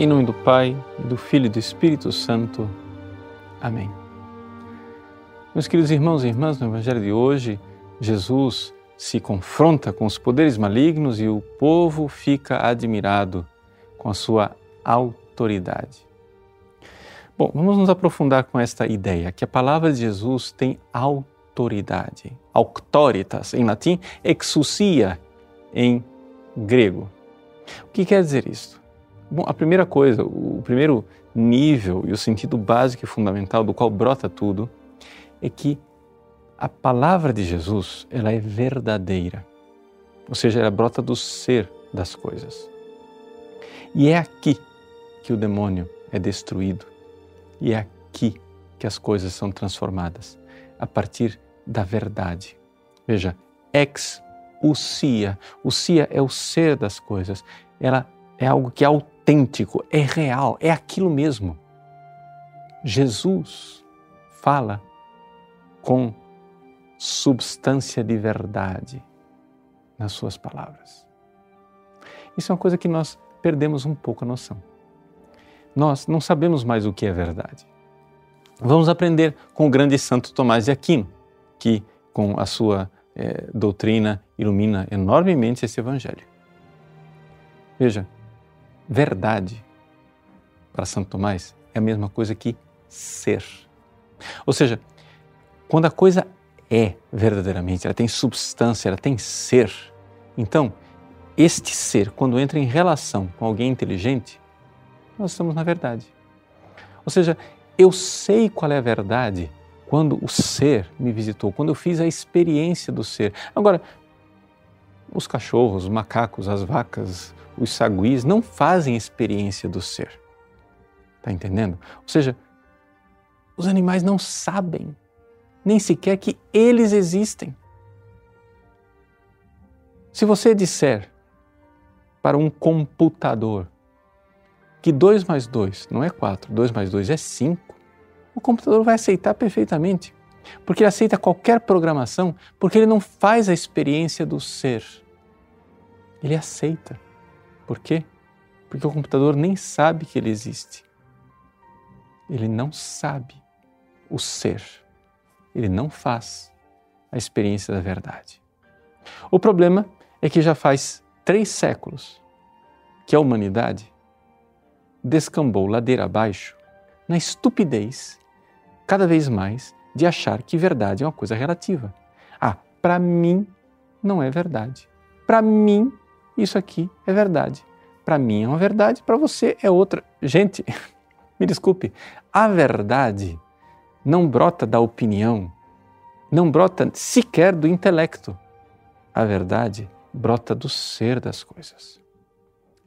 Em nome do Pai, do Filho e do Espírito Santo. Amém. Meus queridos irmãos e irmãs, no Evangelho de hoje, Jesus se confronta com os poderes malignos e o povo fica admirado com a sua autoridade. Bom, vamos nos aprofundar com esta ideia que a palavra de Jesus tem autoridade. Auctoritas em latim, exousia em grego. O que quer dizer isso? Bom, a primeira coisa, o primeiro nível e o sentido básico e fundamental do qual brota tudo é que a palavra de Jesus, ela é verdadeira. Ou seja, ela brota do ser das coisas. E é aqui que o demônio é destruído. E é aqui que as coisas são transformadas, a partir da verdade. Veja, ex usia. Usia é o ser das coisas. Ela é algo que é autêntico, é real, é aquilo mesmo. Jesus fala com substância de verdade nas suas palavras. Isso é uma coisa que nós perdemos um pouco a noção. Nós não sabemos mais o que é verdade. Vamos aprender com o grande santo Tomás de Aquino, que com a sua é, doutrina ilumina enormemente esse evangelho. Veja, verdade para Santo Tomás é a mesma coisa que ser. Ou seja, quando a coisa é verdadeiramente, ela tem substância, ela tem ser, então este ser, quando entra em relação com alguém inteligente, nós estamos na verdade. Ou seja, eu sei qual é a verdade quando o ser me visitou, quando eu fiz a experiência do ser. Agora, os cachorros, os macacos, as vacas, os saguis não fazem experiência do ser. Está entendendo? Ou seja, os animais não sabem nem sequer que eles existem. Se você disser para um computador que 2 mais 2 não é 4, 2 mais 2 é 5, o computador vai aceitar perfeitamente, porque ele aceita qualquer programação, porque ele não faz a experiência do ser. Ele aceita. Por quê? Porque o computador nem sabe que ele existe. Ele não sabe o ser. Ele não faz a experiência da verdade. O problema é que já faz três séculos que a humanidade descambou ladeira abaixo na estupidez, cada vez mais, de achar que verdade é uma coisa relativa. Ah, para mim não é verdade. Para mim isso aqui é verdade. Para mim é uma verdade, para você é outra. Gente, me desculpe, a verdade não brota da opinião, não brota sequer do intelecto. A verdade brota do ser das coisas.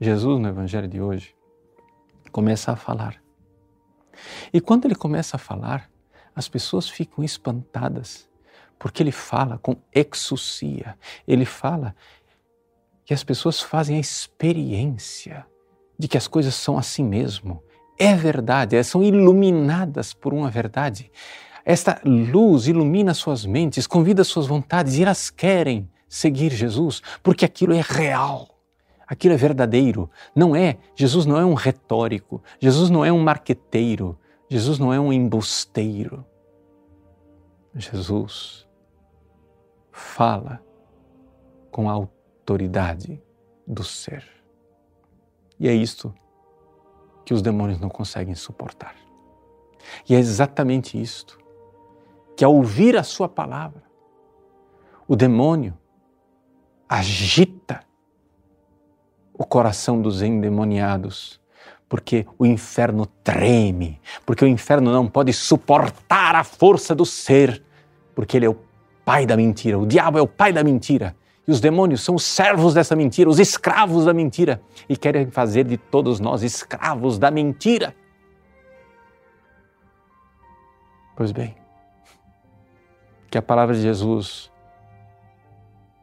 Jesus, no Evangelho de hoje, começa a falar. E quando ele começa a falar, as pessoas ficam espantadas, porque ele fala com exousia, ele fala que as pessoas fazem a experiência de que as coisas são assim mesmo. É verdade, elas são iluminadas por uma verdade. Esta luz ilumina suas mentes, convida suas vontades e elas querem seguir Jesus porque aquilo é real. Aquilo é verdadeiro. Não é, Jesus não é um retórico, Jesus não é um marqueteiro, Jesus não é um embusteiro. Jesus fala com autoridade autoridade do ser. E é isto que os demônios não conseguem suportar. E é exatamente isto que, ao ouvir a Sua palavra, o demônio agita o coração dos endemoniados, porque o inferno treme, porque o inferno não pode suportar a força do ser, porque ele é o pai da mentira, o diabo é o pai da mentira e os demônios são os servos dessa mentira, os escravos da mentira, e querem fazer de todos nós escravos da mentira. Pois bem, que a palavra de Jesus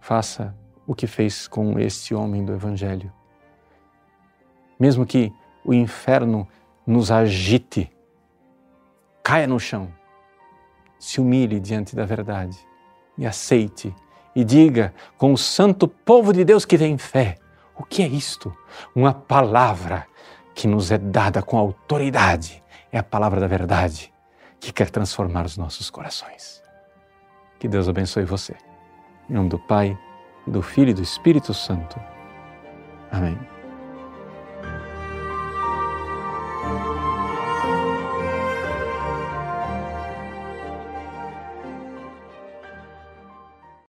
faça o que fez com este homem do Evangelho. Mesmo que o inferno nos agite, caia no chão, se humilhe diante da verdade e aceite e diga com o santo povo de Deus que tem fé: o que é isto? Uma palavra que nos é dada com autoridade. É a palavra da verdade que quer transformar os nossos corações. Que Deus abençoe você. Em nome do Pai, do Filho e do Espírito Santo. Amém.